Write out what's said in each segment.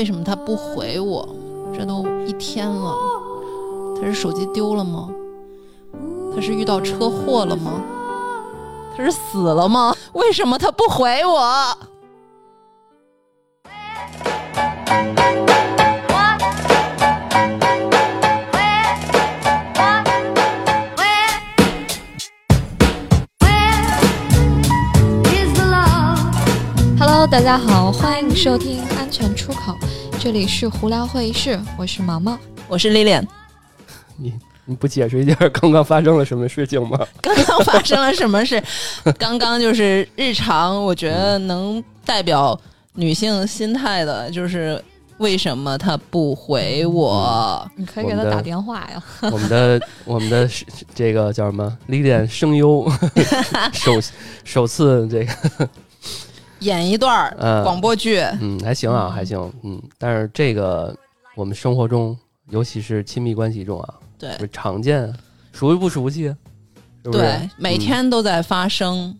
为什么他不回我？这都一天了，他是手机丢了吗？他是遇到车祸了吗？他是死了吗？为什么他不回我？Hello，大家好，欢迎收听安全出口，这里是胡聊会议室，我是毛毛。我是 Lilian，你你不解释一下刚刚发生了什么事情吗？刚刚发生了什么事？刚刚就是日常，我觉得能代表女性心态的，就是为什么他不回我？你可以给他打电话呀。我们的我们的这个叫什么？李典声优 首首次这个演一段儿嗯广播剧，嗯还行啊还行嗯，但是这个我们生活中，尤其是亲密关系中啊，对常见，熟不熟悉？是是对，每天都在发生。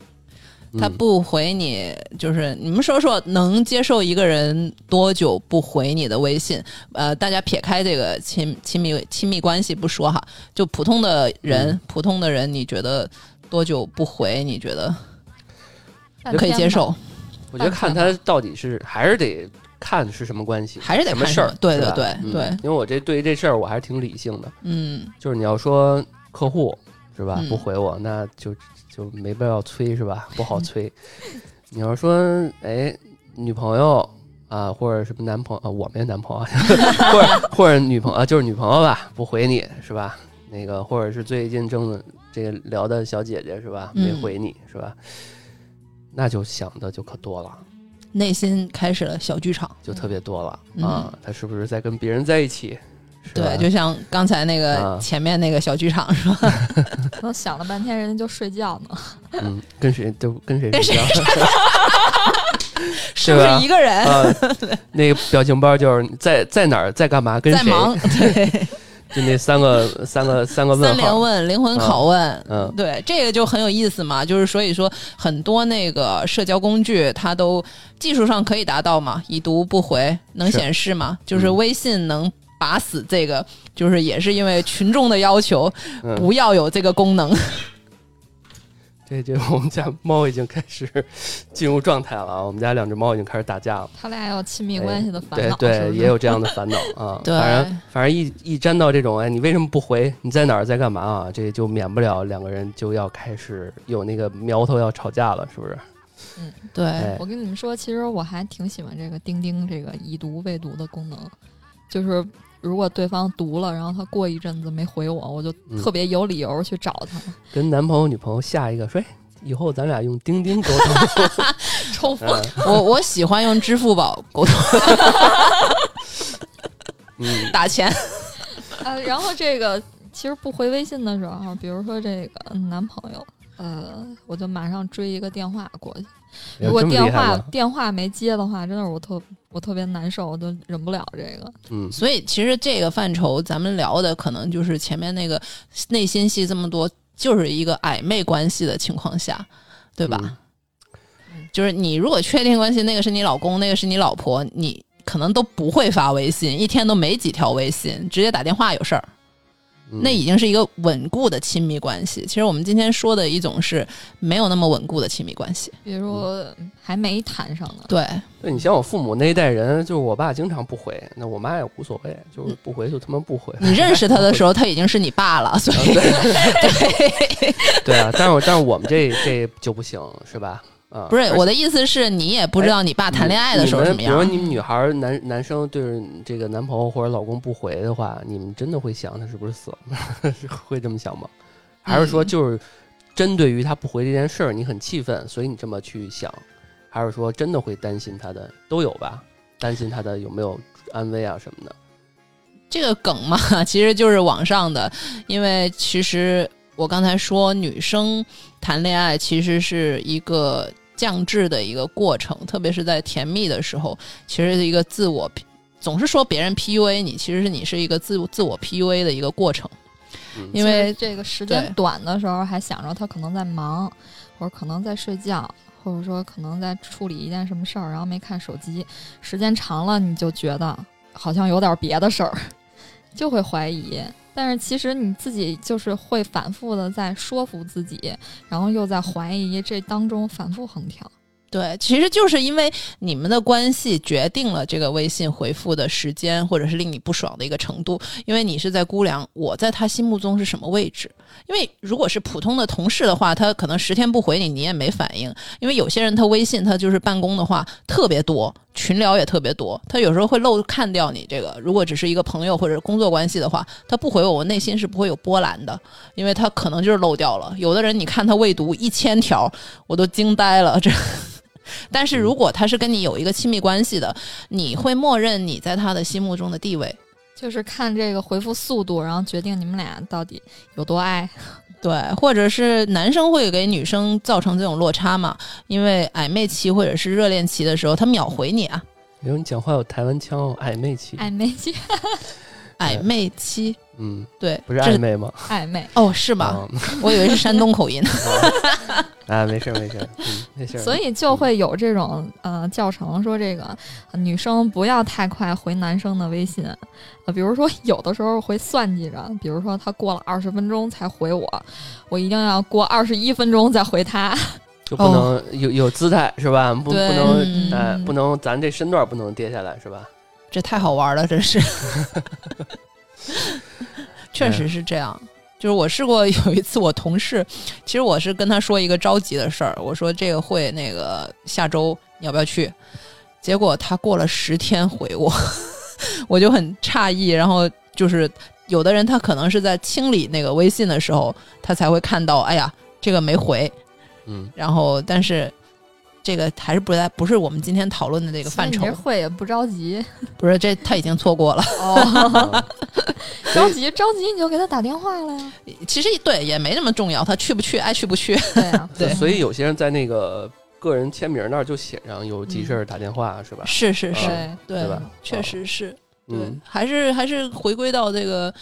他嗯不回你，就是你们说说，能接受一个人多久不回你的微信？呃，大家撇开这个亲亲密亲密关系不说哈，就普通的人，嗯普通的人，你觉得多久不回？你觉得可以接受？我觉得看他到底是还是得看是什么关系，还是得什么事儿对吧对对嗯对因为我这对于这事儿我还是挺理性的。嗯，就是你要说客户是吧，嗯不回我，那就就没必要催是吧？不好 催。你要说哎，女朋友啊，或者什么男朋友啊，我没男朋友啊，或者或者女朋友啊，就是女朋友吧，不回你是吧？那个或者是最近正这个聊的小姐姐是吧，没嗯回你是吧？那就想的就可多了，内心开始了小剧场。就特别多了、嗯啊！他是不是在跟别人在一起？对，就像刚才那个啊前面那个小剧场是吧？可能想了半天，人家就睡觉呢。嗯，跟谁都跟谁跟谁睡觉 是不是一个人啊，那个表情包就是在在哪儿在干嘛跟谁，在忙？对，就那三个三个三个问三连问灵魂拷问，嗯对，这个就很有意思嘛。就是所以说，很多那个社交工具它都技术上可以达到嘛，已读不回能显示嘛。就是嗯微信能把死这个，就是也是因为群众的要求，嗯，不要有这个功能。这这我们家猫已经开始进入状态了啊，我们家两只猫已经开始打架了，它俩有亲密关系的烦恼，对也有这样的烦恼啊，对反正反正一一沾到这种，哎，你为什么不回？你在哪儿在干嘛啊？这就免不了两个人就要开始有那个苗头要吵架了，是不是？嗯对，哎我跟你们说，其实我还挺喜欢这个钉钉这个已读未读的功能，就是如果对方读了，然后他过一阵子没回我，我就嗯特别有理由去找他，跟男朋友女朋友下一个说，哎，以后咱俩用钉钉沟通。抽风。嗯我我喜欢用支付宝沟通 嗯打钱。呃，然后这个其实不回微信的时候，比如说这个男朋友，呃，我就马上追一个电话过去。如果电话电话没接的话，真的是我特我特别难受，我都忍不了这个。嗯所以其实这个范畴，咱们聊的可能就是前面那个内心戏这么多，就是一个暧昧关系的情况下，对吧？嗯就是你如果确定关系，那个是你老公，那个是你老婆，你可能都不会发微信，一天都没几条微信，直接打电话有事儿，嗯那已经是一个稳固的亲密关系。其实我们今天说的一种是没有那么稳固的亲密关系，比如还没谈上呢，对。对你像我父母那一代人，就是我爸经常不回，那我妈也无所谓，就是不回就他妈不回。你认识他的时候，他已经是你爸了，所以对，对啊，但是我但是我们这这就不行，是吧？啊，不是我的意思是你也不知道你爸谈恋爱的时候什么样比如。说你们女孩儿男男生对着这个男朋友或者老公不回的话，你们真的会想他是不是死了？会这么想吗？还是说嗯就是针对于他不回这件事儿，你很气愤，所以你这么去想？还是说真的会担心他的都有吧？担心他的有没有安危啊什么的？这个梗嘛，其实就是网上的，因为其实我刚才说，女生谈恋爱其实是一个降智的一个过程，特别是在甜蜜的时候，其实是一个自我，总是说别人 PUA 你，其实是你是一个自自我 PUA 的一个过程。嗯因为这个时间短的时候还想着他可能在忙，或者可能在睡觉，或者说可能在处理一件什么事儿，然后没看手机，时间长了你就觉得好像有点别的事儿，就会怀疑。但是其实你自己就是会反复的在说服自己，然后又在怀疑，这当中反复横跳。对，其实就是因为你们的关系决定了这个微信回复的时间，或者是令你不爽的一个程度。因为你是在估量我在他心目中是什么位置。因为如果是普通的同事的话，他可能十天不回你，你也没反应。因为有些人他微信他就是办公的话特别多，群聊也特别多，他有时候会漏看掉你这个。如果只是一个朋友或者工作关系的话，他不回我，我内心是不会有波澜的，因为他可能就是漏掉了。有的人你看他未读一千条，我都惊呆了，这。但是如果他是跟你有一个亲密关系的，你会默认你在他的心目中的地位，就是看这个回复速度，然后决定你们俩到底有多爱。对，或者是男生会给女生造成这种落差嘛？因为暧昧期或者是热恋期的时候，他秒回你啊。比如你讲话有台湾腔哦，暧昧期。暧昧期。暧昧期。嗯，对，不是暧昧吗？暧昧哦，是吗？我以为是山东口音。啊，没事没事，嗯，没事。所以就会有这种呃教程，说这个女生不要太快回男生的微信，呃，比如说有的时候会算计着，比如说他过了二十分钟才回我，我一定要过二十一分钟再回他，就不能有有姿态是吧？不不能哎，不能咱这身段不能跌下来是吧？这太好玩了，真是。确实是这样，就是我试过有一次，我同事，其实我是跟他说一个着急的事儿，我说这个会那个下周你要不要去？结果他过了十天回我，我就很诧异。然后就是有的人他可能是在清理那个微信的时候，他才会看到，哎呀，这个没回，嗯，然后但是。这个还是不在，不是我们今天讨论的这个范畴。会也不着急，不是这他已经错过了。哦，着急着急你就给他打电话了呀。其实对也没那么重要，他去不去爱去不去。对啊，对。所以有些人在那个个人签名那儿就写上有急事儿打电话，是吧？是是是，对吧？确实是，对，还是还是回归到这个。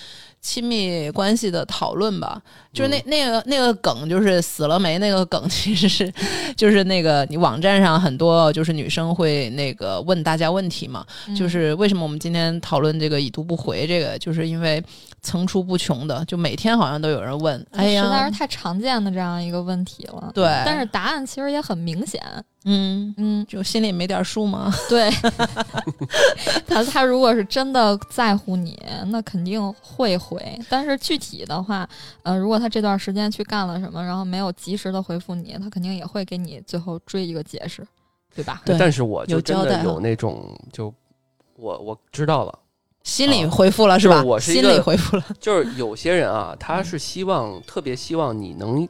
亲密关系的讨论吧，就是那那个那个梗，就是死了没那个梗，其实是就是那个你网站上很多就是女生会那个问大家问题嘛，就是为什么我们今天讨论这个已读不回这个，就是因为层出不穷的，就每天好像都有人问，哎呀，实在是太常见的这样一个问题了。对，但是答案其实也很明显。嗯嗯，就心里没点数吗？对，他他如果是真的在乎你，那肯定会回。但是具体的话，呃，如果他这段时间去干了什么，然后没有及时的回复你，他肯定也会给你最后追一个解释，对吧？对。但是我就真的有那种，就我我知道了，心里回复了是吧？我是心里回复了。就是有些人啊，他是希望特别希望你能，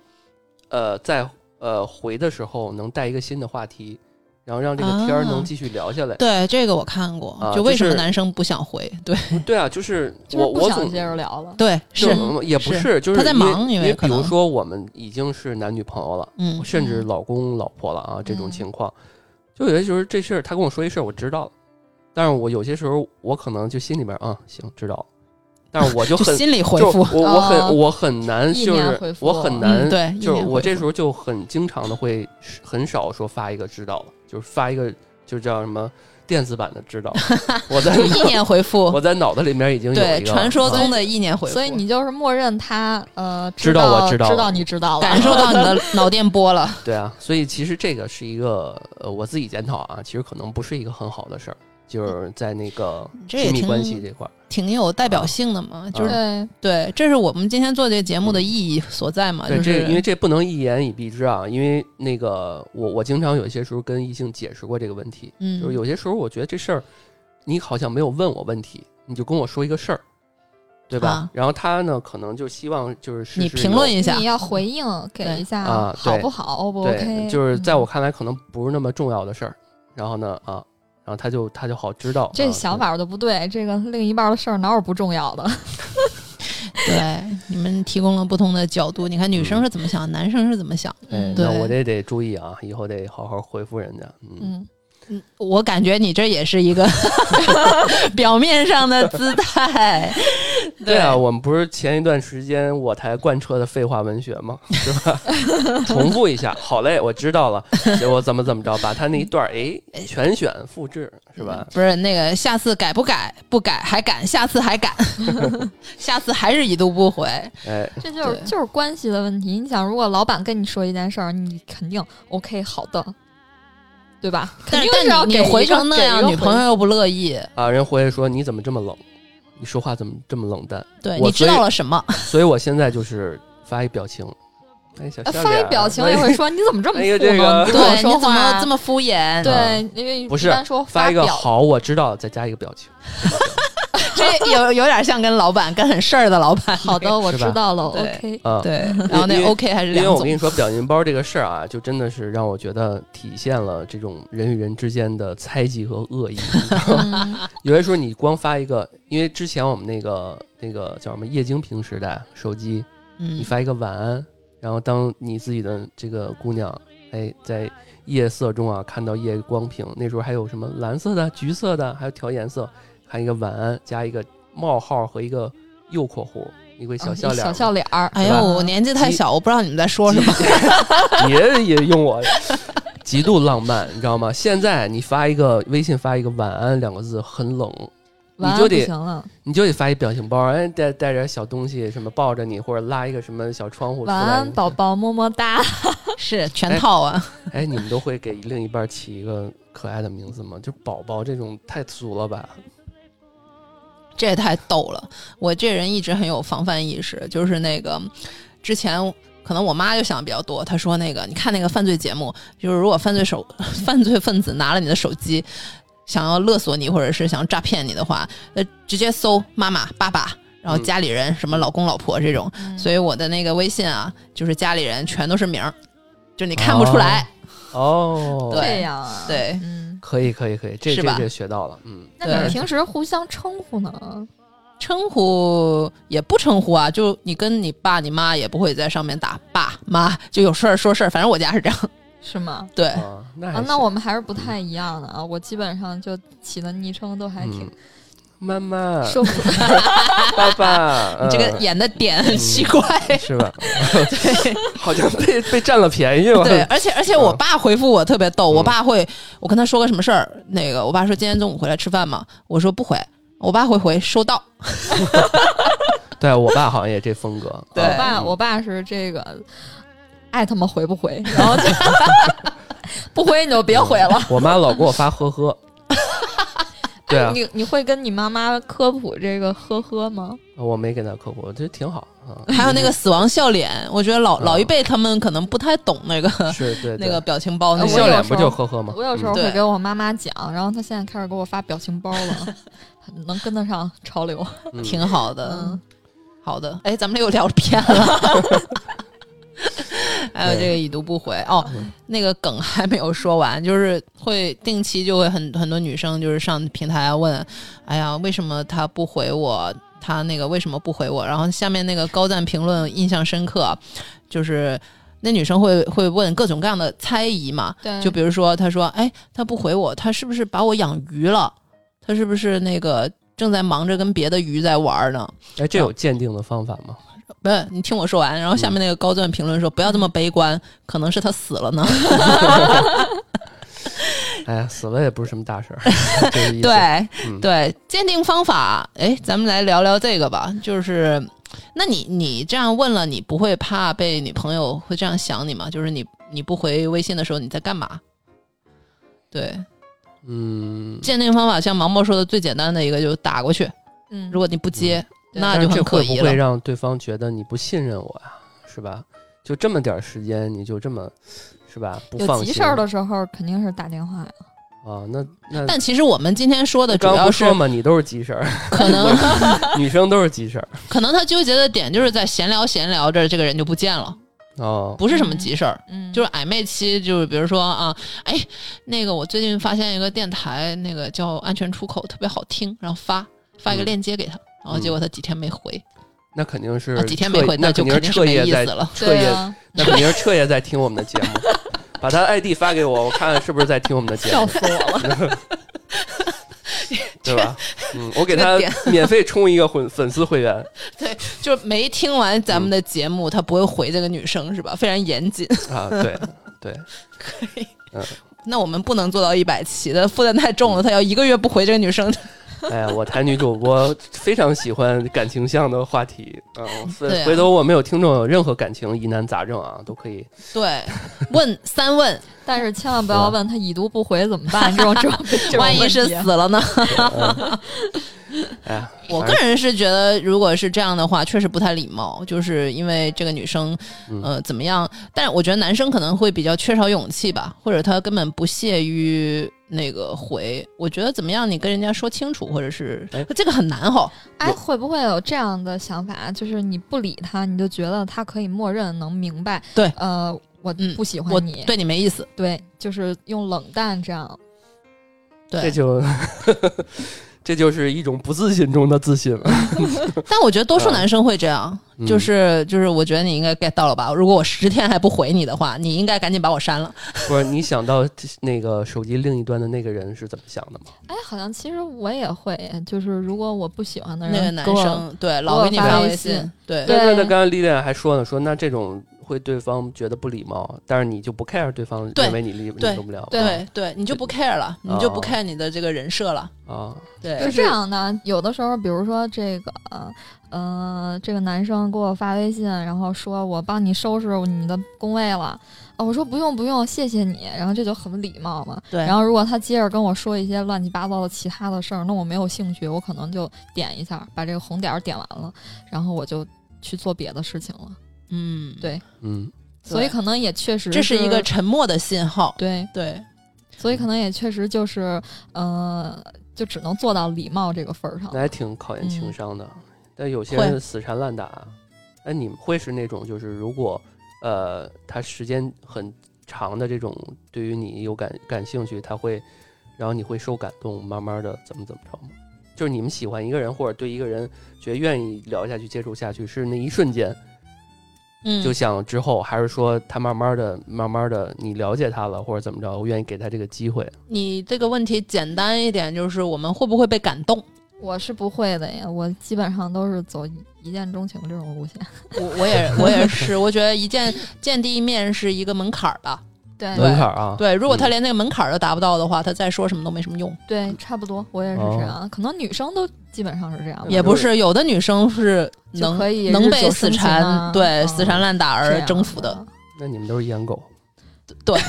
呃，在。呃，回的时候能带一个新的话题，然后让这个天儿能继续聊下来。对，这个我看过。就为什么男生不想回？对，对啊，就是我我总接着聊了。对，是也不是，就是他在忙，因为比如说我们已经是男女朋友了，嗯，甚至老公老婆了啊，这种情况，就有些时候这事儿他跟我说一事儿，我知道了，但是我有些时候我可能就心里边啊，行，知道了。但是我就 很心里回复，我我很我很难，就是我很难，对，就是我这时候就很经常的会很少说发一个知道了，就是发一个就叫什么电子版的知道，我在意念回复，我在脑子里面已经有对传说中的意念回复，所以你就是默认他呃知道我知道知道你知道了，感受到你的脑电波了，对啊，所以其实这个是一个呃我自己检讨啊，其实可能不是一个很好的事儿。就是在那个亲密关系这块儿，挺有代表性的嘛。就是对，这是我们今天做这个节目的意义所在嘛。就是因为这不能一言以蔽之啊。因为那个我我经常有些时候跟异性解释过这个问题，嗯，就是有些时候我觉得这事儿你好像没有问我问题，你就跟我说一个事儿，对吧？然后他呢，可能就希望就是你评论一下，你要回应给一下啊，好不好？O 不 OK？就是在我看来，可能不是那么重要的事儿。然后呢，啊。然后他就他就好知道，这想法都不对。这个另一半的事儿哪有不重要的？对，你们提供了不同的角度。你看女生是怎么想，男生是怎么想？嗯，那我这得注意啊，以后得好好回复人家。嗯嗯，我感觉你这也是一个 表面上的姿态。对啊，我们不是前一段时间我台贯彻的废话文学吗？是吧？重复一下，好嘞，我知道了。结果怎么怎么着，把他那一段儿哎全选复制，是吧？不是那个，下次改不改？不改还敢？下次还敢？下次还是已读不回？哎，这就是就是关系的问题。你想，如果老板跟你说一件事儿，你肯定 OK 好的，对吧？肯但定是要但你你回成那样，女朋友又不乐意。啊，人回来说你怎么这么冷？你说话怎么这么冷淡？对，你知道了什么？所以我现在就是发一表情，发一表情哎也会 说你怎么这么哎呀糊呢？这个对，你怎么这么敷衍？对，因为不是说发一个好，我知道，再加一个表情。这有有点像跟老板跟很事儿的老板。好的，我知道了，OK。啊，对，然后那 OK 还是两种因为我跟。你说，表情包这个事儿啊，就真的是让我觉得体现了这种人与人之间的猜忌和恶意。嗯 有些时候你光发一个，因为之前我们那个那个叫什么液晶屏时代，手机你嗯，发一个晚安，然后当你自己的这个姑娘，哎，在夜色中啊看到夜光屏，那时候还有什么蓝色的、橘色的，还有调颜色，看一个晚安加一个冒号和一个右括弧，一个小笑脸小笑脸儿。哎呦，我年纪太小，我不知道你们在说什么。也也用我，极度浪漫，你知道吗？现在你发一个微信发一个晚安两个字很冷，你就得，你就得发一表情包，哎，带带点小东西，什么抱着你，或者拉一个什么小窗户出来晚安，宝宝，么么哒。是全套啊。哎，你们都会给另一半起一个可爱的名字吗？就宝宝这种太俗了吧？这也太逗了！我这人一直很有防范意识，就是那个之前可能我妈就想的比较多，她说那个你看那个犯罪节目，就是如果犯罪手 犯罪分子拿了你的手机，想要勒索你或者是想诈骗你的话，呃，直接搜妈妈、爸爸，然后嗯家里人、什么老公、老婆这种，嗯。所以我的那个微信啊，就是家里人全都是名儿，就你看不出来。哦，对这样啊，对。嗯，可以可以可以，这是吧这这学到了，嗯，那你们平时互相称呼呢？称呼也不称呼啊，就你跟你爸你妈也不会在上面打爸妈，就有事儿说事儿，反正我家是这样。是吗？对，啊，那啊，那我们还是不太一样的啊。我基本上就起的昵称都还挺嗯妈妈、受不 爸爸，你这个嗯演的点很奇怪。是吧？对好像被被占了便宜了。对，而且而且我爸回复我特别逗，嗯我爸会我跟他说个什么事儿，那个我爸说今天中午回来吃饭吗？我说不回，我爸会回收到。对我爸好像也这风格。我爸，我爸是这个爱他妈回不回，然后就不回你就别回了。我妈老给我发呵呵。对啊，你你会跟你妈妈科普这个呵呵吗？我没跟她科普，我觉得挺好啊。还有那个死亡笑脸，我觉得老嗯老一辈他们可能不太懂那个是对 那个表情包那个笑脸不就呵呵吗？我有时候会给我妈妈讲，然后她现在开始给我发表情包了，能跟得上潮流。嗯挺好的。嗯，好的，哎，咱们又聊偏了。还有这个已读不回哦，嗯那个梗还没有说完，就是会定期就会很很多女生就是上平台问，哎呀，为什么他不回我？他那个为什么不回我？然后下面那个高赞评论印象深刻，就是那女生会会问各种各样的猜疑嘛，对，就比如说，她说：“哎，他不回我，他是不是把我养鱼了？他是不是那个正在忙着跟别的鱼在玩呢？”哎，这有鉴定的方法吗？不是，你听我说完。然后下面那个高赞评论说：“不要这么悲观，可能是他死了呢。哎呀，死了也不是什么大事儿。对嗯对，鉴定方法，哎，咱们来聊聊这个吧。就是，那你你这样问了，你不会怕被女朋友会这样想你吗？就是你你不回微信的时候你在干嘛？对，嗯，鉴定方法像毛毛说的最简单的一个就是打过去，嗯，如果你不接，对那就很可疑了会不会。让对方觉得你不信任我呀？是吧？就这么点儿时间，你就这么是吧？不放心有急事儿的时候肯定是打电话呀。啊？那那但其实我们今天说的主要是说嘛，你都是急事儿，可能 女生都是急事儿 可能他纠结的点就是在闲聊闲聊着，这个人就不见了，哦。不是什么急事儿。嗯，就是暧昧期，就是比如说啊，哎，那个我最近发现一个电台，那个叫安全出口，特别好听，然后发发一个嗯链接给他，然后结果他几天没回，那肯定是啊，几天没回，那就肯定是没定彻夜在意思了。彻夜，对啊，那肯定是彻夜在听我们的节目。把他 ID 发给我，我看看是不是在听我们的节目。笑死我了。对吧？嗯，我给他免费充一个粉粉丝会员 对就没听完咱们的节目，他不会回这个女生是吧？非常严谨。啊，对对，可以。嗯那我们不能做到一百期的负担太重了，他要一个月不回这个女生，哎呀，我台女主播非常喜欢感情向的话题，嗯，回头我们有听众有任何感情疑难杂症啊，都可以。对，问三问，但是千万不要问他已读不回怎么办，这种 这种万一是死了呢？哎呀，我个人是觉得，如果是这样的话，确实不太礼貌，就是因为这个女生，嗯呃，怎么样？但是我觉得男生可能会比较缺少勇气吧，或者他根本不屑于那个回。我觉得怎么样，你跟人家说清楚，或者是哎这个很难哈。哎，会不会有这样的想法？就是你不理他，你就觉得他可以默认能明白，对呃，我嗯不喜欢你，对你没意思，对，就是用冷淡这样。对。这就这就是一种不自信中的自信了。但我觉得多数啊男生会这样，嗯就是就是，我觉得你应该 get 到了吧？如果我十天还不回你的话，你应该赶紧把我删了。不是你想到那个手机另一端的那个人是怎么想的吗？哎，好像其实我也会，就是如果我不喜欢的人，那个男生对老给你发微信，对对对那刚刚才丽丽还说呢，说那这种会对方觉得不礼貌，但是你就不 care 对方对认为你礼对礼貌不了，对对，你就不 care 了，你就不哦 care 你的这个人设了。啊，对，是这样的，有的时候，比如说这个，呃，这个男生给我发微信，然后说我帮你收拾你的工位了，哦，我说不用不用，谢谢你，然后这就很礼貌嘛。对，然后如果他接着跟我说一些乱七八糟的其他的事儿，那我没有兴趣，我可能就点一下，把这个红点儿点完了，然后我就去做别的事情了。嗯，对，嗯，所以可能也确实这是一个沉默的信号。对，对，所以可能也确实就是，呃，就只能做到礼貌这个份儿上那。还挺考验情嗯商的。但有些人死缠烂打，哎，你们会是那种就是如果呃他时间很长的这种对于你有感感兴趣，他会，然后你会受感动，慢慢的怎么怎么着吗？就是你们喜欢一个人或者对一个人觉得愿意聊下去、接触下去，是那一瞬间嗯，就想之后，还是说他慢慢的、慢慢的你了解他了，或者怎么着，我愿意给他这个机会？你这个问题简单一点，就是我们会不会被感动？我是不会的呀，我基本上都是走一见钟情这种路线。我我也我也是，我觉得一见见第一面是一个门槛儿吧。对。对。门槛啊，对，如果他嗯。连那个门槛都达不到的话，他再说什么都没什么用。对，差不多，我也是这样。可能女生都基本上是这样，也不是，有的女生是能可以能被死缠，啊对、嗯死缠烂打而征服的。那你们都是颜狗，对，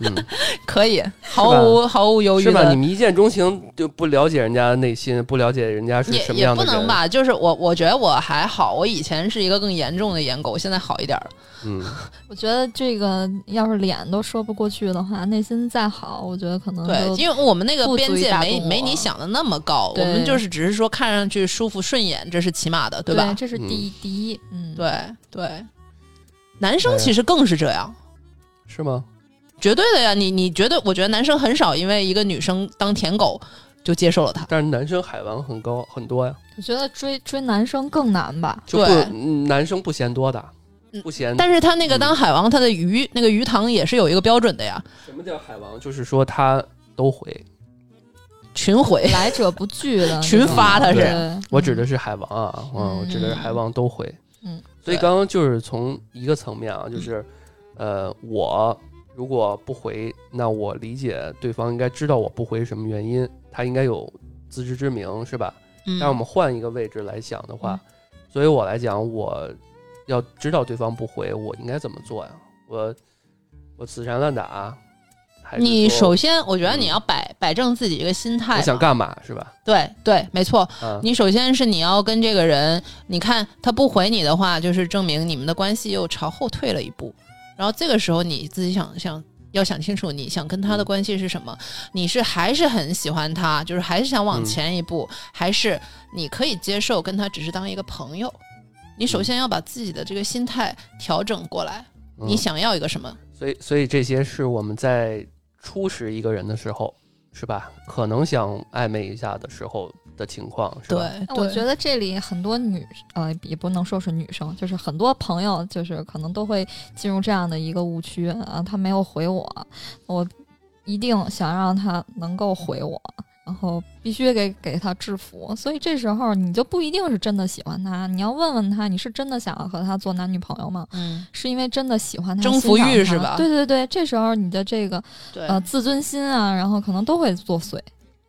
嗯。可以，毫无毫无犹豫是吧？你。们一见钟情就不了解人家内心，不了解人家是也也什么样的人，不能吧，就是我，我觉得我还好，我以前是一个更严重的颜狗，现在好一点了。嗯，我觉得这个要是脸都说不过去的话，内心再好，我觉得可能对，因为我们那个边界没没你想的那么高，我们就是只是说看上去舒服顺眼，这是起码的，对吧？这是第一、第一，嗯，对对，男生哎其实更是这样，是吗？绝对的呀。你你觉得？我觉得男生很少因为一个女生当舔狗就接受了他。但是男生海王很高很多呀，我觉得追追男生更难吧。就不对嗯男生不嫌多的嗯，不嫌。但是他那个当海王，他的鱼那个鱼塘也是有一个标准的呀，什么叫海王？就是说他都回。群回。来者不拒的 群发他是对我指的是海王啊，嗯，我指的是海王都回。嗯，所以刚刚就是从一个层面啊，就是呃，我如果不回，那我理解对方应该知道我不回什么原因，他应该有自知之明，是吧？嗯但我们换一个位置来想的话，作为我来讲，我要知道对方不回，我应该怎么做呀？我我死缠烂打，还是你首先，我觉得你嗯要摆摆正自己一个心态嘛。我想干嘛是吧？对对，没错。啊，你首先是你要跟这个人，你看他不回你的话，就是证明你们的关系又朝后退了一步。然后这个时候你自己想想，要想清楚你想跟他的关系是什么。你是还是很喜欢他，就是还是想往嗯前一步，还是你可以接受跟他只是当一个朋友？你首先要把自己的这个心态调整过来，嗯你想要一个什么？所以，所以这些是我们在初识一个人的时候，是吧？可能想暧昧一下的时候的情况，是吧？对，对那我觉得这里很多女呃，也不能说是女生，就是很多朋友，就是可能都会进入这样的一个误区啊，他没有回我，我一定想让他能够回我，然后必须给给他制服，所以这时候你就不一定是真的喜欢他，你要问问他，你是真的想要和他做男女朋友吗？嗯，是因为真的喜欢他，征服欲是吧对对对，这时候你的这个呃自尊心啊，然后可能都会作祟。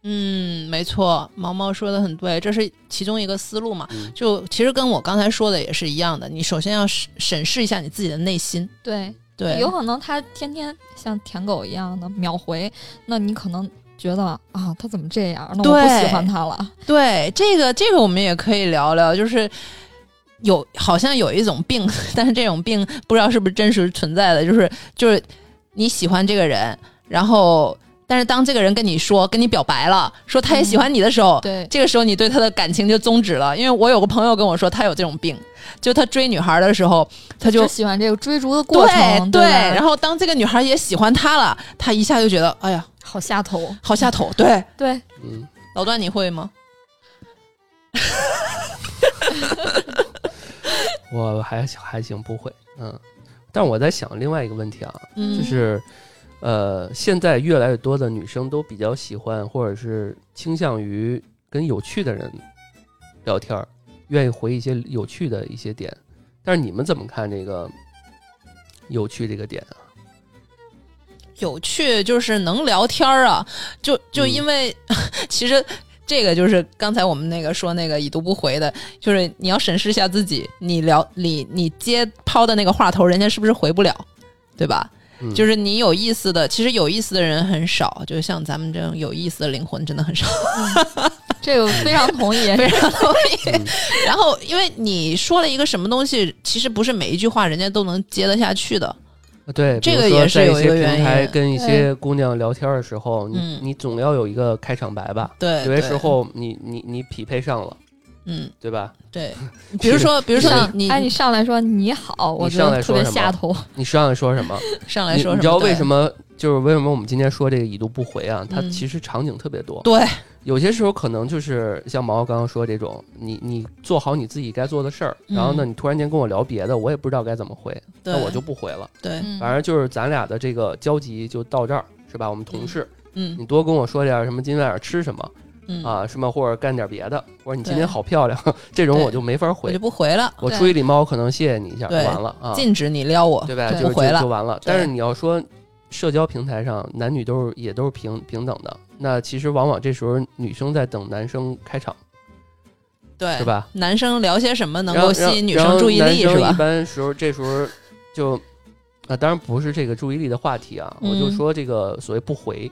嗯，没错，毛毛说的很对，这是其中一个思路嘛。嗯就其实跟我刚才说的也是一样的，你首先要审审视一下你自己的内心。对，对，有可能他天天像舔狗一样的秒回，那你可能觉得啊，他怎么这样？那我不喜欢他了。对这个这个我们也可以聊聊，就是有好像有一种病，但是这种病不知道是不是真实存在的，就是就是你喜欢这个人，然后但是当这个人跟你说跟你表白了，说他也喜欢你的时候，对，这个时候你对他的感情就终止了。因为我有个朋友跟我说，他有这种病，就他追女孩的时候，他就喜欢这个追逐的过程，对对吧，然后当这个女孩也喜欢他了，他一下就觉得哎呀好下头。好下头。对，对，嗯，老段你会吗？我还还行，不会，嗯。但我在想另外一个问题啊，嗯就是呃，现在越来越多的女生都比较喜欢或者是倾向于跟有趣的人聊天儿，愿意回一些有趣的一些点。但是你们怎么看这个有趣这个点啊？有趣就是能聊天儿啊，就就嗯因为、其实。这个就是刚才我们那个说那个已读不回的，就是你要审视一下自己，你聊你你接抛的那个话头，人家是不是回不了，对吧？嗯、就是你有意思的，其实有意思的人很少，就像咱们这种有意思的灵魂真的很少。这个非常同意，非常同意嗯。然后，因为你说了一个什么东西，其实不是每一句话人家都能接得下去的。对，这个也是有一个原因平台跟一些姑娘聊天的时候，你嗯你总要有一个开场白吧？对，有些时候你你你匹配上了，嗯，对吧？对。比如说，比如说你哎，你上来说你好，我觉上来得特别说下头。你上来说什么？上来说什么？你你知道为什么？就是为什么我们今天说这个已读不回啊？它嗯其实场景特别多。对，有些时候可能就是像毛毛刚刚说这种，你你做好你自己该做的事儿，然后呢，嗯你突然间跟我聊别的，我也不知道该怎么回，那我就不回了。对，嗯反正就是咱俩的这个交集就到这儿，是吧？我们同事，嗯你多跟我说点什么今天晚上吃什么嗯，啊，什么或者干点别的，或者你今天好漂亮，这种我就没法回我就。不回了，我出于礼貌，我可能谢谢你一下，就完了啊，禁止你撩我。对吧？就不回了就就完了。但是你要说社交平台上男女都是也都是平平等的，那其实往往这时候女生在等男生开场，对，是？吧？男生聊些什么能够吸引女生注意力是吧一？般时候这时候就啊，当然不是这个注意力的话题啊，我就嗯说这个所谓不回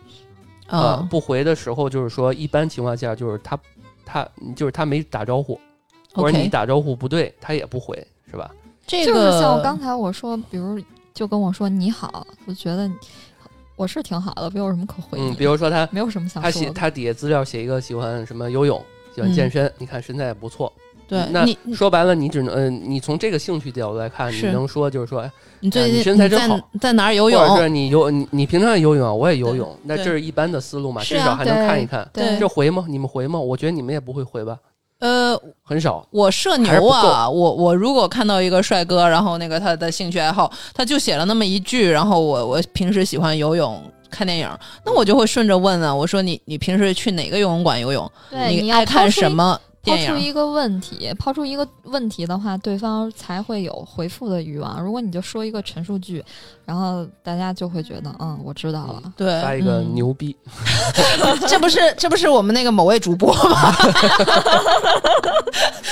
啊、嗯不回的时候，就是说一般情况下就是他他就是他没打招呼，或者你，OK，打招呼不对，他也不回，是吧？这就是像我刚才我说，比如就跟我说你好，我觉得我是挺好的，没有什么可回嗯，你比如说他没有什么想他说的。写他底下资料写一个喜欢什么游泳，喜欢健身，你看身材也不错。对那说白了，你只能嗯、你从这个兴趣角度来看，你能说就是说，哎你最近你身材真好在哪儿游泳或者？是你游你你平常也游泳啊，我也游泳，那这是一般的思路嘛，至少还能看一看。对这回吗？你们回吗？我觉得你们也不会回吧，呃，很少。我社牛啊，我我如果看到一个帅哥，然后那个他的兴趣爱好，他就写了那么一句，然后我我平时喜欢游泳。看电影，那我就会顺着问啊，我说你你平时去哪个游泳馆游泳？对，你爱看什么抛？出一个问题，抛出一个问题的话，对方才会有回复的欲望。如果你就说一个陈述句，然后大家就会觉得，嗯，我知道了。对，发一个嗯牛逼，这不是这不是我们那个某位主播吗？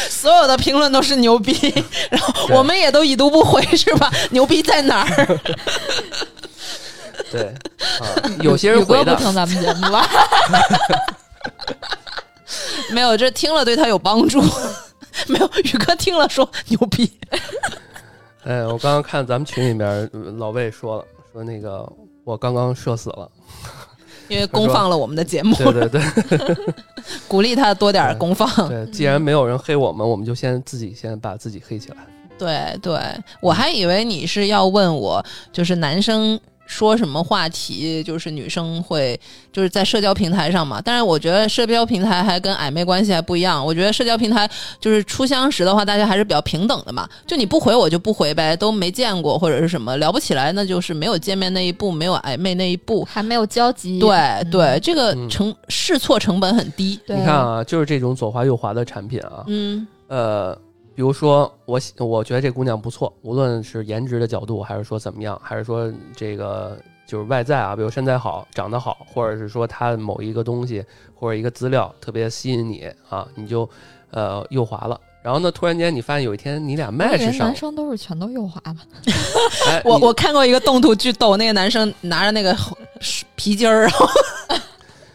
所有的评论都是牛逼，然后我们也都已读不回是吧？牛逼在哪儿？对啊，有些人回的不听咱们节目了，没有，这听了对他有帮助。没有，宇哥听了说牛逼。哎，我刚刚看咱们群里面呃老魏说了，说那个我刚刚社死了，因为公放了我们的节目，对对对鼓励他多点公放。对，既然没有人黑我们，我们就先自己先把自己黑起来。对对，我还以为你是要问我，就是男生说什么话题，就是女生会就是在社交平台上嘛。但是我觉得社交平台还跟暧昧关系还不一样。我觉得社交平台就是初相识的话，大家还是比较平等的嘛。就你不回我就不回呗，都没见过或者是什么聊不起来，那就是没有见面那一步，没有暧昧那一步。还没有交集。对嗯对，这个嗯成试错成本很低。你看啊，就是这种左滑右滑的产品啊，嗯呃，比如说我喜我觉得这姑娘不错，无论是颜值的角度，还是说怎么样，还是说这个就是外在啊，比如身材好、长得好，或者是说她某一个东西或者一个资料特别吸引你啊，你就呃右滑了。然后呢，突然间你发现有一天你俩我以 match 上，男生都是全都右滑吧。哎，我我看过一个动图巨逗，那个男生拿着那个皮筋儿，然后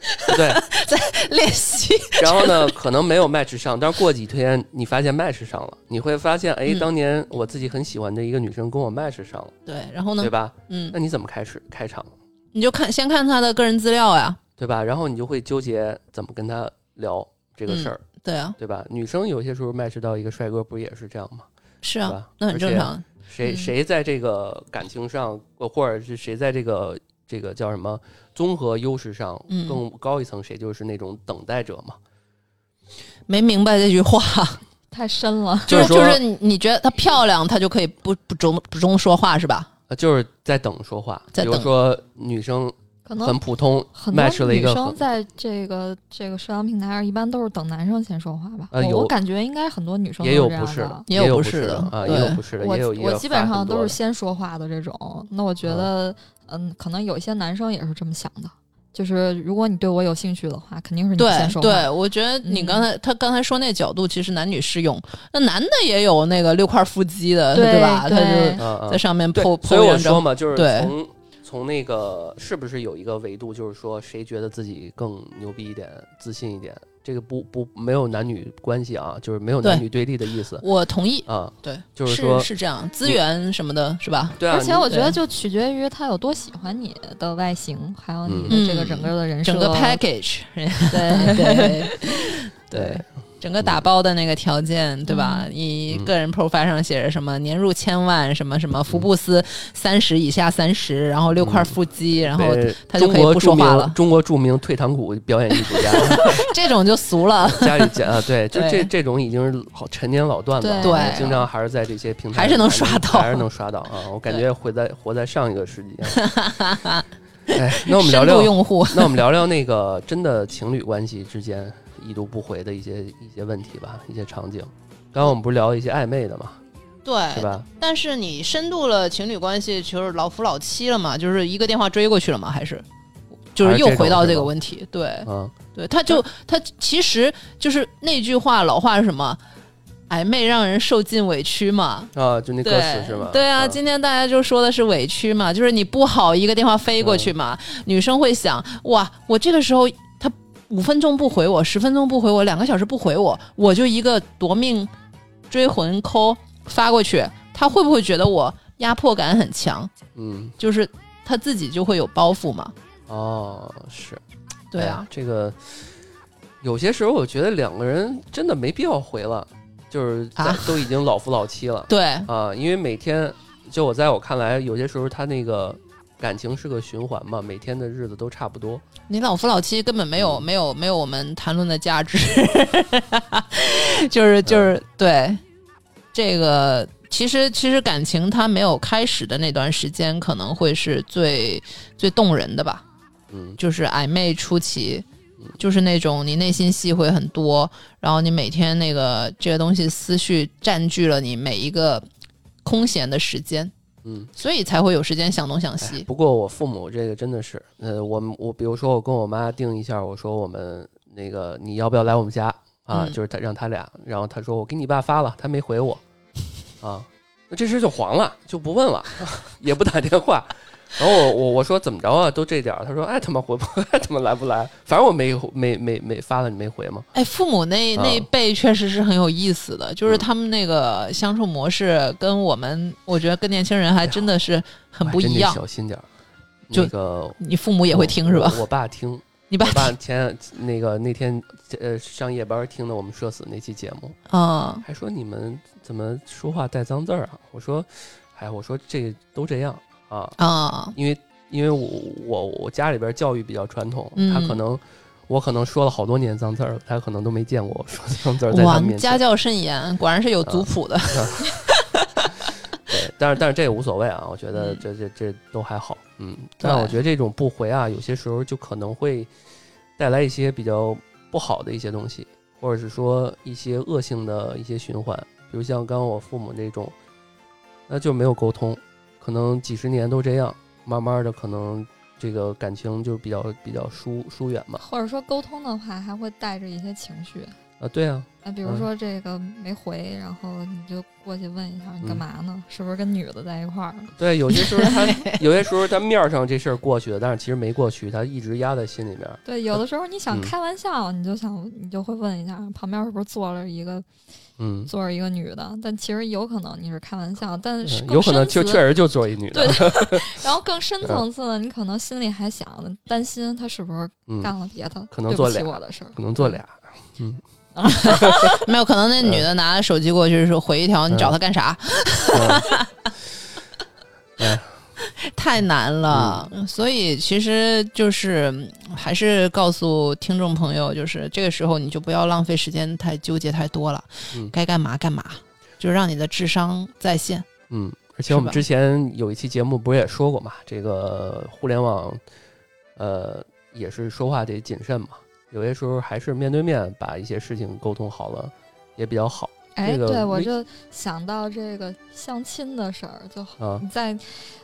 对，在练习。然后呢，可能没有 match 上，但是过几天你发现 match 上了，你会发现，哎，嗯当年我自己很喜欢的一个女生跟我 match 上了，对，然后呢对？吧？嗯那，你怎么开始开场？你就看先看她的个人资料呀。对吧？然后你就会纠结怎么跟她聊这个事儿，对啊，对吧？女生有些时候 match 到一个帅哥，不也是这样吗？是啊，那很正常。谁嗯谁在这个感情上，或或者是谁在这个这个叫什么综合优势上嗯更高一层，谁就是那种等待者嘛。没明白这句话，太深了，就是就是你你觉得她漂亮，她就可以不不中不中说话是吧？呃就是在等说话，在等比如说女生可能很普通很多，match 了一女生在这个这个社交平台上，一般都是等男生先说话吧。我呃我感觉应该很多女生也都是这样有不是的，也有有不不是的啊，也有不是的，我也有我基本上都是先说话的这种。那我觉得，嗯，可能有一些男生也是这么想的，就是如果你对我有兴趣的话，肯定是你先说话。对，我觉得你嗯刚才、他刚才说那角度，其实男女适用。那男的也有那个六块腹肌的，对吧？他就在上面对 po，所以我说嘛，就是对从从那个是不是有一个维度，就是说谁觉得自己更牛逼一点、自信一点，这个不不没有男女关系啊，就是没有男女对立的意思我同意，啊，对，就是说是这样，资源什么的，是吧？对啊，而且我觉得就取决于他有多喜欢你的外形，还有你嗯的这个整个的人设。整个 package，对对对对，整个打包的那个条件，对吧？你嗯个人 profile 上写着什么年入千万，什么什么福布斯三十以下三十，然后六块腹肌，然后他就可以不说话了中国著名退堂鼓表演艺术家，这种就俗了，家里讲啊，对，就这这种已经是好陈年老段子了，对啊经常还是在这些平台还是能刷到还是能刷到啊！我感觉活在活在上一个世纪。哎，那我们聊聊，用户。那我们聊聊那个真的情侣关系之间已读不回的一些一些问题吧，一些场景。刚刚我们不是聊一些暧昧的嘛，对，是吧？但是你深度了情侣关系，就是老夫老妻了嘛，就是一个电话追过去了嘛，还是就是又回到这个问题？对，嗯，对，他就他其实就是那句话老话是什么？暧昧让人受尽委屈嘛，啊，就那歌词是吗？对啊，嗯今天大家就说的是委屈嘛，就是你不好一个电话飞过去嘛，女生会想哇，我这个时候他五分钟不回我，十分钟不回我，两个小时不回我，我就一个夺命追魂 call 发过去，他会不会觉得我压迫感很强？嗯，就是他自己就会有包袱嘛？哦，是，对啊这个有些时候我觉得两个人真的没必要回了，就是都已经老夫老妻了 对，啊，因为每天就我在我看来，有些时候他那个感情是个循环嘛，每天的日子都差不多。你老夫老妻根本没有没有没有我们谈论的价值，就是就是对这个。其实，其实感情它没有开始的那段时间，可能会是最最动人的吧。嗯就是暧昧初期，就是那种你内心戏会很多，然后你每天那个这个东西思绪占据了你每一个空闲的时间，嗯。所以才会有时间想东想哎西。不过我父母这个真的是，呃，我我比如说我跟我妈定一下，我说我们那个你要不要来我们家啊？嗯就是他让他俩，然后他说我给你爸发了，他没回我啊，那这事就黄了，就不问了，也不打电话。然后我我我说怎么着啊？都这点儿，他说哎他妈回不爱 他妈来不来？反正我没没没没发了，你没回吗？哎，父母那啊那一辈确实是很有意思的，就是嗯他们那个相处模式跟我们，我觉得跟年轻人还真的是很不一样。小心点儿。就那个你父母也会听是吧？我我爸听，你爸前那个那天呃上夜班听的我们社死那期节目，啊，还说你们怎么说话带脏字儿啊？我说，哎，我说这都这样啊，啊，因为因为我我我家里边教育比较传统，嗯他可能我可能说了好多年脏字儿，他可能都没见过我说脏字儿在他哇，面前。家教甚严，果然是有族谱的。对，但是但是这也无所谓啊，我觉得嗯这这这都还好，嗯。但我觉得这种不回啊，有些时候就可能会带来一些比较不好的一些东西，或者是说一些恶性的一些循环，比如像刚刚我父母这种，那就没有沟通，可能几十年都这样，慢慢的可能这个感情就比较比较疏疏远嘛。或者说沟通的话，还会带着一些情绪。啊，对啊，那比如嗯说这个没回，然后你就过去问一下你干嗯嘛呢？是不是跟女的在一块儿呢？对，有些时候他 有些时候他面儿上这事儿过去了，但是其实没过去，他一直压在心里面。对，有的时候你想嗯开玩笑，你就想你就会问一下旁边是不是坐了一个嗯，坐着一个女的，但其实有可能你是开玩笑，但是嗯有可能就确实就做一女的。对 然后更深层次的，你可能心里还想担心他是不是嗯，干了别的，可能对不起做俩我的事儿，可能做俩。嗯，没有可能，那女的拿着手机过去说回一条，你找她干啥？嗯 太难了。所以其实就是嗯还是告诉听众朋友，就是这个时候你就不要浪费时间太纠结太多了，嗯。该干嘛干嘛，就让你的智商在线。嗯，而且我们之前有一期节目不是也说过嘛，这个互联网，呃，也是说话得谨慎嘛，有些时候还是面对面把一些事情沟通好了，也比较好哎，这个对我就想到这个相亲的事儿，就在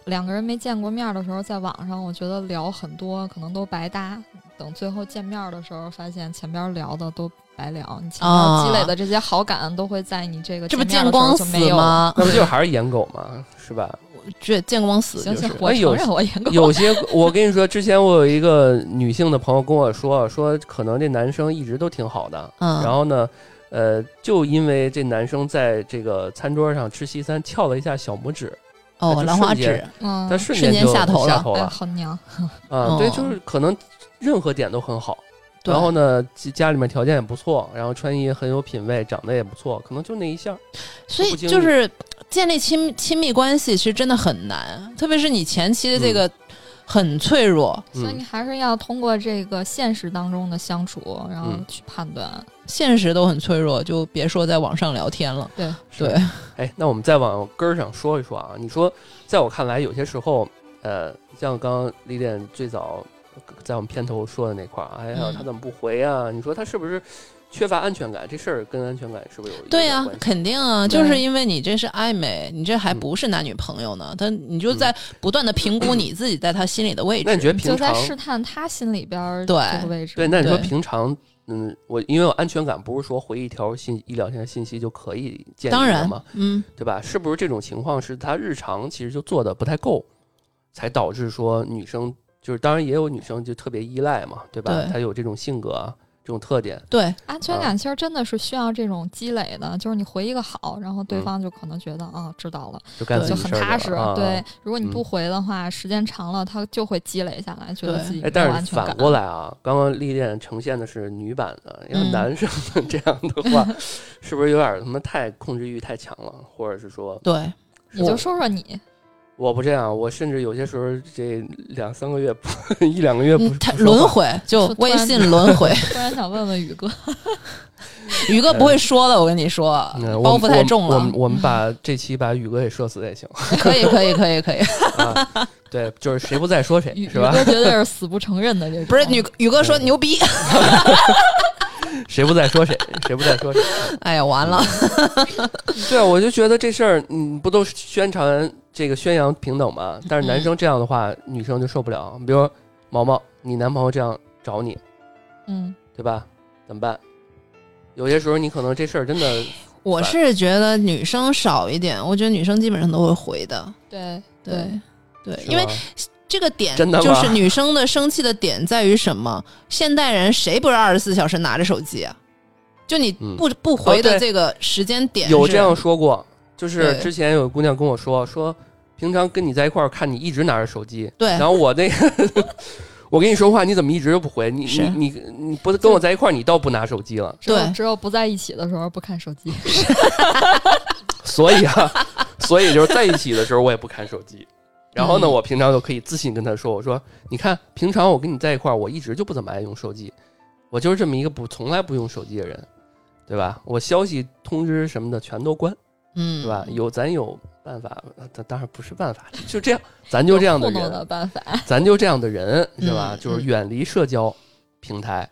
两个人没见过面的时候，在网上，我觉得聊很多可能都白搭。等最后见面的时候，发现前边聊的都白聊，你前啊面积累的这些好感都会在你这个这不见光死就没有？吗？那不就还是颜狗吗，是吧？这见光死就是，。行行我哎有承认我演过。有些我跟你说，之前我有一个女性的朋友跟我说，说可能这男生一直都挺好的，嗯，然后呢，呃，就因为这男生在这个餐桌上吃西餐翘了一下小拇指，哦，兰花指，嗯，他瞬瞬间就下头了。哎，下头了。好娘。啊，对，哦就是可能任何点都很好，对。然后呢，家家里面条件也不错，然后穿衣很有品位，长得也不错，可能就那一下，所以就是建立亲亲密关系，其实真的很难，特别是你前期的这个很脆弱，所以你嗯，还是要通过这个现实当中的相处，然后嗯。去判断。现实都很脆弱，就别说在网上聊天了。对，对，哎，那我们再往根儿上说一说啊，你说，在我看来，有些时候，呃，像刚刚李典最早在我们片头说的那块儿，哎呀嗯，他怎么不回啊？你说他是不是缺乏安全感？这事儿跟安全感是不是有对呀、肯定啊，就是因为你这是暧昧，你这还嗯不是男女朋友呢，他你就在不断的评估你自己在他心里的位置。那你觉得就平常在试探他心里边儿对这个位置。对？那你说平常，嗯，我因为我安全感，不是说回一条信一两天的信息就可以建立当然的嘛，，嗯，对吧？是不是这种情况是他日常其实就做的不太够，才导致说女生就是，当然也有女生就特别依赖嘛，对吧？对她有这种性格啊，这种特点，对，安全感其实真的是需要这种积累的，就是你回一个好，然后对嗯。方就可能觉得啊、知道了，就很踏实。对，如果你嗯。不回的话，时间长了，他就会积累下来，觉得自己没有但安全感。是反过来啊，刚刚历练呈现的是女版的，因为男生这样的话，是不是有点他妈太控制欲太强了？或者是说，对，你就说说你，我不这样，我甚至有些时候这两三个月不一两个月不嗯，他轮回就微信轮 回，突然想问问宇哥，宇哥不会说的，我跟你说嗯，包们袱太重了我们我们。我们把这期把宇哥给射死也行 可以，可以，可以，可以。啊。对，就是谁不在说谁宇宇是吧？哥绝对是死不承认的这种。不是宇宇哥说牛逼，谁不在说谁，谁不在说谁。哎呀，完了，对，啊我就觉得这事儿，你，不都宣传这个宣扬平等吗？但是男生这样的话，女生就受不了。比如说毛毛，你男朋友这样找你，嗯，对吧？怎么办？有些时候你可能这事儿真的，我是觉得女生少一点，我觉得女生基本上都会回的。对对对，因为吧这个点真的就是女生的生气的点在于什么？现代人谁不是二十四小时拿着手机啊？就你嗯不、不回的这个时间点是有这样说过，就是之前有姑娘跟我说，说平常跟你在一块儿看你一直拿着手机，对然后我那个 我跟你说话，你怎么一直都不回？你你你你不跟我在一块儿，你倒不拿手机了。对只有不在一起的时候不看手机。所以啊，所以就是在一起的时候我也不看手机。然后呢，嗯我平常就可以自信跟他说：“我说，你看，平常我跟你在一块儿，我一直就不怎么爱用手机，我就是这么一个不从来不用手机的人，对吧？我消息通知什么的全都关，嗯，对吧？有咱有办法，咱当然不是办法，就这样，咱就这样的人，办法。咱就这样的人，是吧？嗯就是远离社交平台，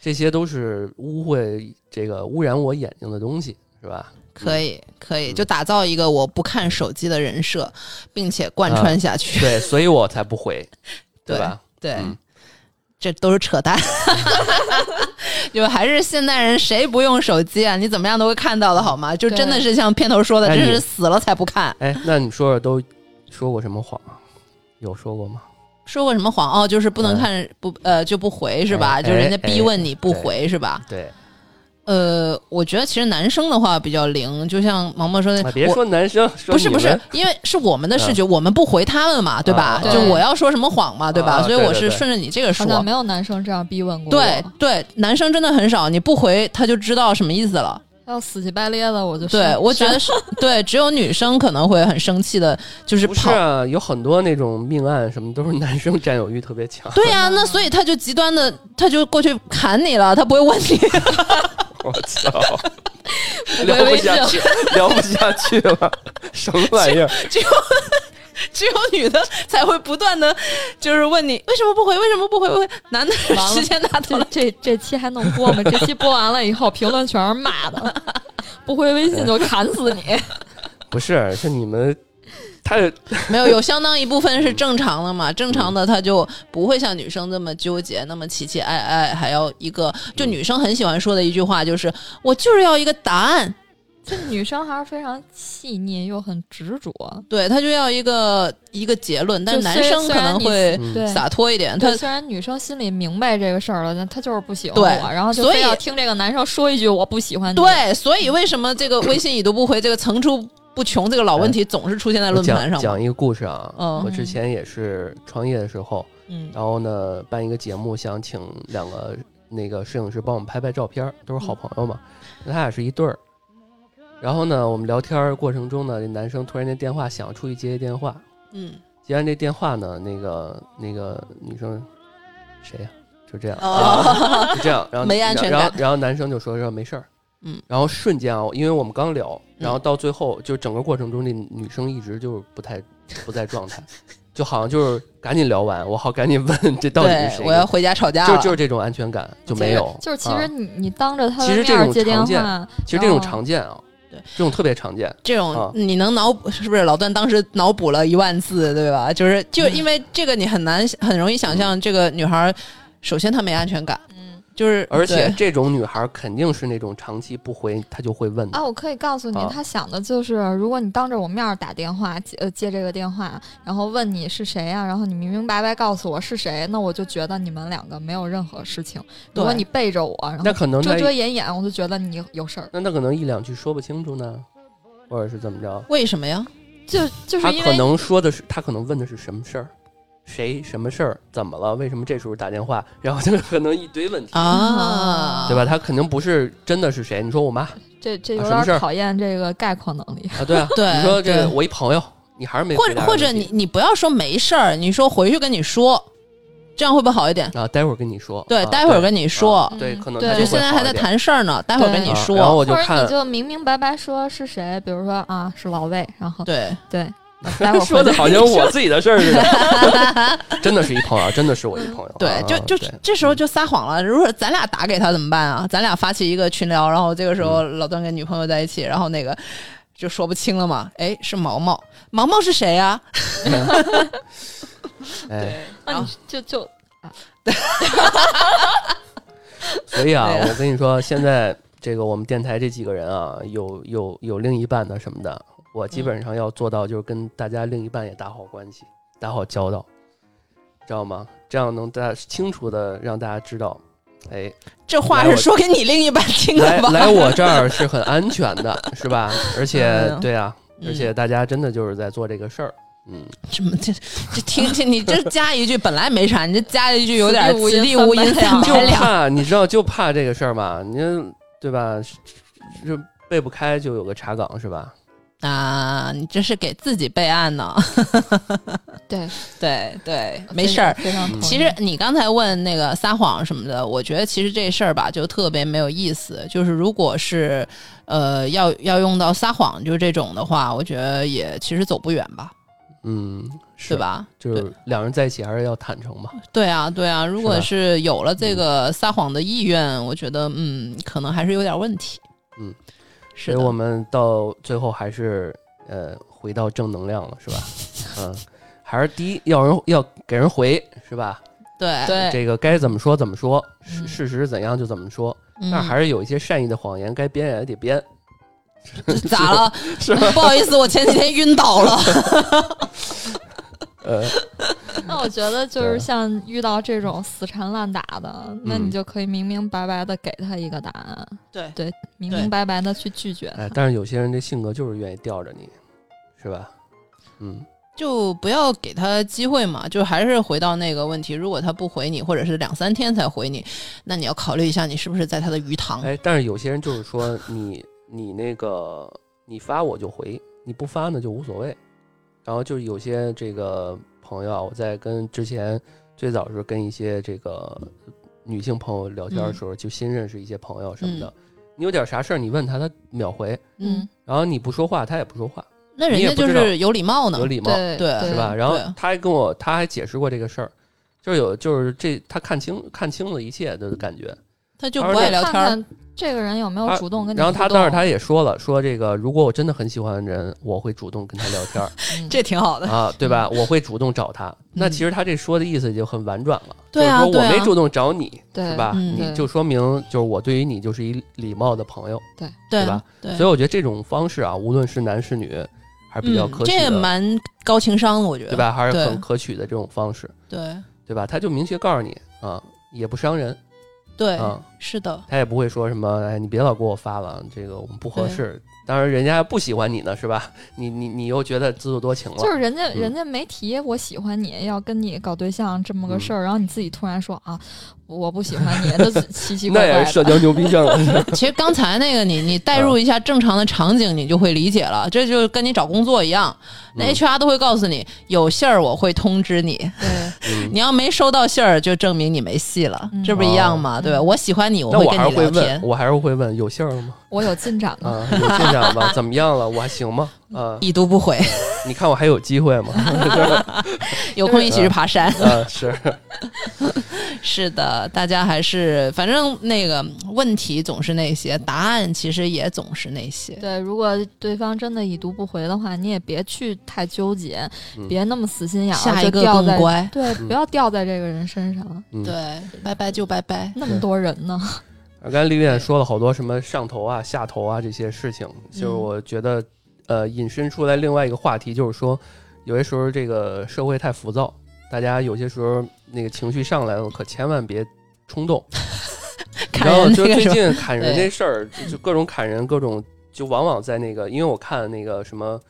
这些都是污秽这个污染我眼睛的东西，是吧？可以可以，嗯就打造一个我不看手机的人设，并且贯穿下去。对，所以我才不回，对对吧？对，嗯这都是扯淡。就还是现代人谁不用手机啊？你怎么样都会看到的好吗？就真的是像片头说的，真是死了才不看。哎，那你说说都说过什么谎啊？有说过吗？说过什么谎哦？就是不能嗯看不呃就不回是吧？哎就人家哎逼问你不对回是吧？对，呃，我觉得其实男生的话比较灵，就像毛毛说的，啊，别说男生，不是不是，因为是我们的视觉，我们不回他们嘛，对吧？啊就我要说什么谎嘛，对吧？啊所以我是顺着你这个说好像。没有男生这样逼问过对，对，男生真的很少，你不回他就知道什么意思了。要死乞白咧的，我就对，我觉得是 对，只有女生可能会很生气的，就是跑。不是啊，有很多那种命案什么都是男生占有欲特别强。对呀、那所以他就极端的，他就过去砍你了，他不会问你。我操，聊不下去，聊不下去了，什么玩意儿？只有只有女的才会不断的，就是问你为什么不回，为什么不回？不回，男的时间大头了。这这期还能播吗？这期播完了以后，评论全是骂的，不回微信就砍死你。不是，是你们，他没有，有相当一部分是正常的嘛，正常的他就不会像女生这么纠结，那么期期爱爱，还要一个，就女生很喜欢说的一句话就是，我就是要一个答案，这女生还是非常细腻又很执着，对她就要一个一个结论，但是男生可能会。洒脱一点，他对，虽然女生心里明白这个事儿了，但她就是不喜欢我，然后就所以非要听这个男生说一句“我不喜欢你”。对，所以为什么这个微信已读不回这个层出不穷这个老问题总是出现在论坛上嘛？讲讲一个故事啊。嗯我之前也是创业的时候，嗯然后呢办一个节目，想请两个那个摄影师帮我们拍拍照片，都是好朋友嘛。那他俩是一对儿。然后呢，我们聊天过程中呢，这男生突然间电话响，出去接一电话，嗯接完这电话呢，那个那个女生谁呀、就这样，哦就这样，然后没安全感然后然后男生就说说没事儿，嗯，然后瞬间啊，因为我们刚聊，然后到最后就整个过程中，那女生一直就是不太 不在状态，就好像就是赶紧聊完，我好赶紧问这到底是对谁，，我要回家吵架了。就就是这种安全感就没有，就是其啊实你你当着他的其实这种面接电常见话，其实这种哦常见啊，对，这种特别常见，这种啊。你能脑补是不是？老段当时脑补了一万次，对吧？就是就因为这个，你很难很容易想象这个女孩，首先她没安全感，嗯就是而且这种女孩肯定是那种长期不回，她就会问啊，我可以告诉你，她想的就是，如果你当着我面儿打电话接呃接这个电话，然后问你是谁呀、然后你明明白白告诉我是谁，那我就觉得你们两个没有任何事情。如果你背着我，然那后可能遮遮掩掩，我就觉得你有事儿。那他可能一两句说不清楚呢，或者是怎么着？为什么呀？就就是他可能说的是，他可能问的是什么事儿，谁什么事儿，怎么了？为什么这时候打电话？然后就可能一堆问题，啊，对吧？他肯定不是真的是谁。你说我妈啊，这这有点考验这个概括能力。对啊，对你说这我一朋友，你还是没或者或者你你不要说没事儿，你说回去跟你说，这样会不会好一点？啊，待会儿跟你说，对，啊待会儿跟你说啊，对，嗯可能他会现在还在谈事儿呢，待会儿跟你说。啊然后我就或者看你就明明白白说是谁，比如说啊是老魏，然后对，对，那待会儿说的好像我自己的事儿似的，真的是一朋友，真的是我一朋友。对啊，就就这时候就撒谎了。如果咱俩打给他怎么办啊？咱俩发起一个群聊，然后这个时候嗯。老段跟女朋友在一起，然后那个就说不清了嘛。哎，是毛毛，毛毛是谁 呀、哎，那你就就 所以啊。我跟你说，现在这个我们电台这几个人啊，有有有另一半的什么的，我基本上要做到就是跟大家另一半也打好关系，打好交道，知道吗？这样能大清楚的让大家知道，哎，这话是说给你另一半听的吧？来来我这儿 是很安全的，是吧？而且嗯对啊，嗯而且大家真的就是在做这个事儿，嗯，什么这这听听你这加一句本来没啥，你这加一句有点此此地无银地无银三百就。怕你知道，就怕这个事儿嘛，你对吧？就背不开就有个查岗是吧？啊，你这是给自己备案呢。对，对对，没事儿。其实你刚才问那个撒谎什么的，我觉得其实这事儿吧，就特别没有意思。就是如果是呃要要用到撒谎就这种的话，我觉得也其实走不远吧，嗯，是对？吧？就是两人在一起还是要坦诚嘛。对啊，对啊。如果是有了这个撒谎的意愿，我觉得嗯，可能还是有点问题。嗯，是。所以我们到最后还是呃回到正能量了，是吧？嗯，还是第一要人要给人回，是吧？对对这个该怎么说怎么说，事嗯事实怎样就怎么说。嗯但还是有一些善意的谎言，该编也得编，咋了？是？不好意思，我前几天晕倒了。呃，那我觉得就是像遇到这种死缠烂打的，那嗯你就可以明明白白的给他一个答案，对对，明明白白的去拒绝他。哎，但是有些人这性格就是愿意吊着你，是吧？嗯，就不要给他机会嘛，就还是回到那个问题，如果他不回你，或者是两三天才回你，那你要考虑一下，你是不是在他的鱼塘？哎，但是有些人就是说你你那个你发我就回，你不发呢就无所谓。然后就是有些这个朋友啊，我在跟之前最早是跟一些这个女性朋友聊天的时候，就新认识一些朋友什么的，你有点啥事儿你问他，他秒回，嗯，然后你不说话，他也不说话，那人家就是有礼貌呢有。礼貌，对对是吧？然后对他还跟我，他还解释过这个事儿，就是有就是这他看清看清了一切的感觉。他就不爱聊天儿。看看这个人有没有主动跟你然后他当时他也说了，说这个如果我真的很喜欢的人，我会主动跟他聊天 这挺好的。啊，对吧？我会主动找他。那其实他这说的意思就很婉转了，对啊就是说我没主动找你，对是吧？嗯你就说明就是我对于你就是一礼貌的朋友，对对吧？对，所以我觉得这种方式啊，无论是男是女，还是比较嗯这也可取的，蛮高情商的，我觉得。对？吧？还是很可取的这种方式，对对吧？他就明确告诉你啊，也不伤人对，嗯，是的，他也不会说什么，哎，你别老给我发了，这个我们不合适。当然，人家不喜欢你呢，是吧？你你你又觉得自作多情了，就是人家嗯人家没提我喜欢你，要跟你搞对象这么个嗯事儿，然后你自己突然说啊，我不喜欢你，那 奇奇怪那也怪的。是社交牛逼症。其实刚才那个你你代入一下正常的场景，你就会理解了。这就跟你找工作一样，那嗯 HR 都会告诉你有信儿我会通知你，对，嗯你要没收到信儿，就证明你没戏了，嗯这不一样吗？对吧？嗯我喜欢你，我那我跟还是会问你聊天，，我还是会问，有信儿了吗？我有进展了。啊，有进展吗？怎么样了？我还行吗？啊，已读不回，你看我还有机会吗？有空一起去爬山。啊，是，是的，大家还是反正那个问题总是那些，答案其实也总是那些。对，如果对方真的已读不回的话，你也别去太纠结，嗯别那么死心眼儿，下一个更乖，对，嗯不要掉在这个人身上。嗯。对，拜拜就拜拜。那么多人呢，刚才丽丽说了好多什么上头啊、下头啊这些事情，就是嗯。我觉得，呃，引申出来另外一个话题，就是说，有些时候这个社会太浮躁，大家有些时候那个情绪上来了，可千万别冲动。然后就最近砍人这事儿，就就各种砍人，各种就往往在那个，因为我看那个什么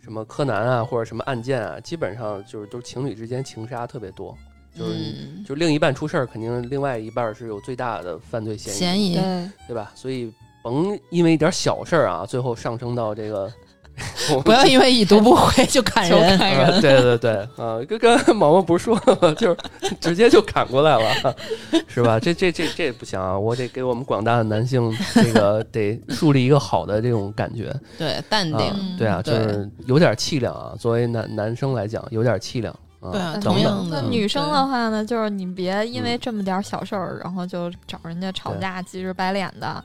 什么柯南啊，或者什么案件啊，基本上就是都是情侣之间情杀特别多，就是、嗯，就另一半出事儿，肯定另外一半是有最大的犯罪嫌疑，嫌疑对，吧？所以甭因为一点小事儿啊，最后上升到这个，不要因为已读不回 就砍就人。对对对，啊，跟跟毛毛不是说了吗？就是直接就砍过来了，是吧？这这这这不行啊！我得给我们广大的男性这个得树立一个好的这种感觉对，淡啊定。，对啊，就是有点气量啊。作为男男生来讲，有点气量啊。对同样的那女生的话呢，就是你别因为嗯。这么点儿小事儿，然后就找人家吵架，急着白脸的，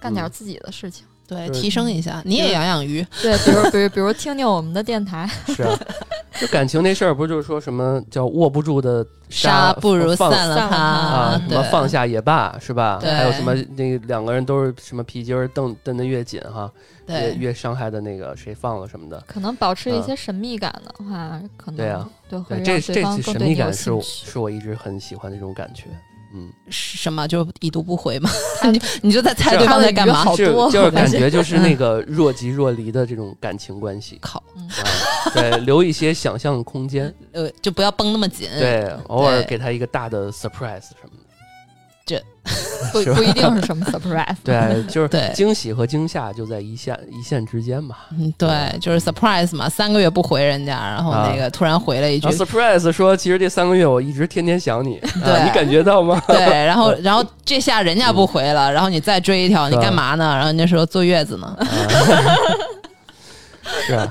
干点嗯。自己的事情。对，提升一下，你也养养鱼。对，比如比如比如听听我们的电台，是啊，就感情那事儿，不就是说什么叫握不住的沙不如放散了它啊，什么放下也罢，是吧？对。还有什么那两个人都是什么皮筋儿蹬蹬得越紧哈，越对，越伤害的那个谁放了什么的。可能保持一嗯些神秘感的话，可能对啊对这这次神秘感是我。是我一直很喜欢的这种感觉。嗯，是什么？就已读不回嘛？他你你就在猜对方在干嘛？好就多就是感觉就是那个若即若离的这种感情关系靠，啊，对，留一些想象的空间，呃，就不要绷那么紧。对，偶尔给他一个大的 surprise 什么的。不不一定是什么 surprise。对，就是对惊喜和惊吓就在一线一线之间嘛。嗯，对，就是 surprise 嘛，三个月不回人家，然后啊那个突然回了一句 surprise 说，其实这三个月我一直天天想你，对啊、你感觉到吗？对，然后 然后这下人家不回了，然后你再追一条，你干嘛呢？然后人家说坐月子呢。啊 是啊，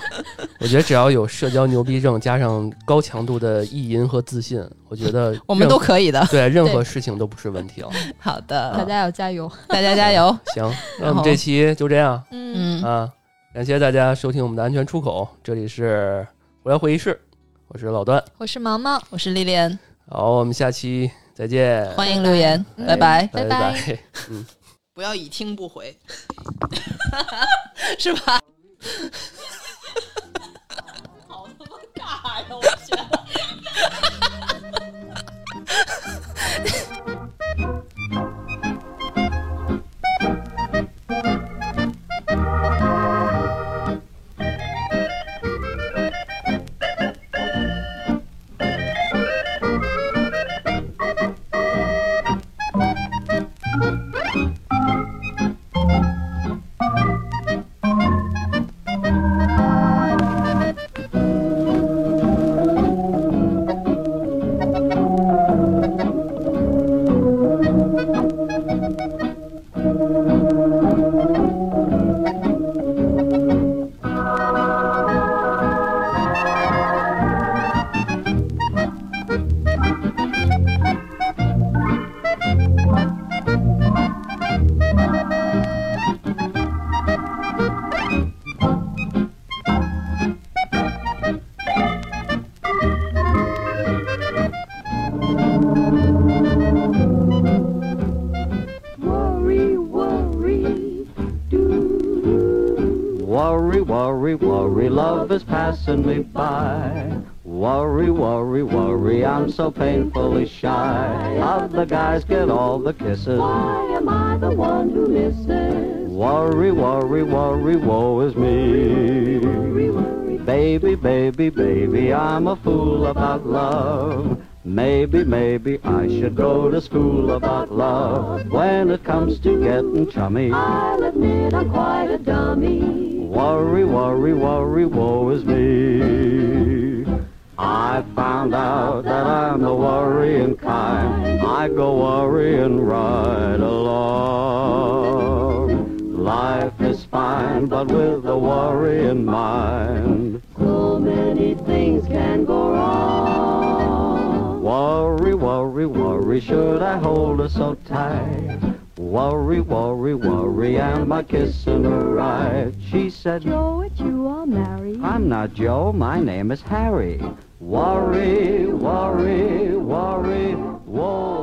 我觉得只要有社交牛逼症，加上高强度的意淫和自信，我觉得 我们都可以的。对任何事情都不是问题了。好的。大，家要加油。大家加油。行，那我们这期就这样。嗯，嗯，啊，感谢大家收听我们的安全出口，这里是无聊会议室，我是老段，我是毛毛，我是丽莲，好，我们下期再见，欢迎留言，嗯拜。拜。拜。拜拜。拜。不要已听不回，是吧？好他妈尬呀！我天。Passing me by. Worry, worry, worry, I'm so painfully shy. Other guys get all the kisses. Why am I the one who misses? Worry, worry, worry, woe is me. Worry, worry. Baby, baby, baby, I'm a fool about love. Maybe, maybe I should go to school about love. When it comes to getting chummy, I'll admit I'm quite a dummy. Worry, worry, worry, woe is me. I found out that I'm the worrying kind. I go worrying right along. Life is fine, but with a worry in mind. So many things can go wrong. Worry, worry, worry, should I hold her so tight? Worry, worry, worry, am I kissing her right? She said, Joe, it's you I'll marry. I'm not Joe, my name is Harry. Worry, worry, worry, whoa.